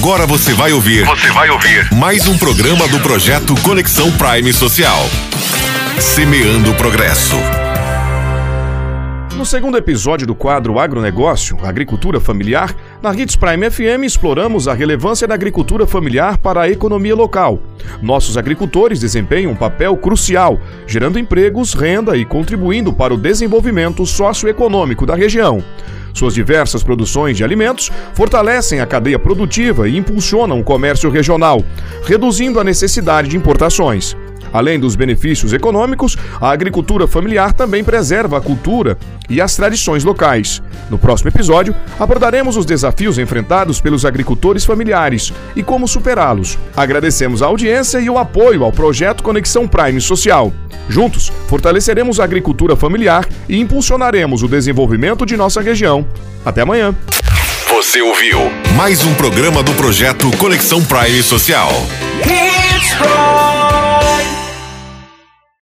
Agora você vai ouvir. Você vai ouvir. Mais um programa do projeto Conexão Prime Social. Semeando Progresso. No segundo episódio do quadro Agronegócio, Agricultura Familiar, na Hits Prime FM exploramos a relevância da agricultura familiar para a economia local. Nossos agricultores desempenham um papel crucial, gerando empregos, renda e contribuindo para o desenvolvimento socioeconômico da região. Suas diversas produções de alimentos fortalecem a cadeia produtiva e impulsionam o comércio regional, reduzindo a necessidade de importações. Além dos benefícios econômicos, a agricultura familiar também preserva a cultura e as tradições locais. No próximo episódio, abordaremos os desafios enfrentados pelos agricultores familiares e como superá-los. Agradecemos a audiência e o apoio ao projeto Conexão Prime Social. Juntos, fortaleceremos a agricultura familiar e impulsionaremos o desenvolvimento de nossa região. Até amanhã. Você ouviu mais um programa do projeto Conexão Prime Social.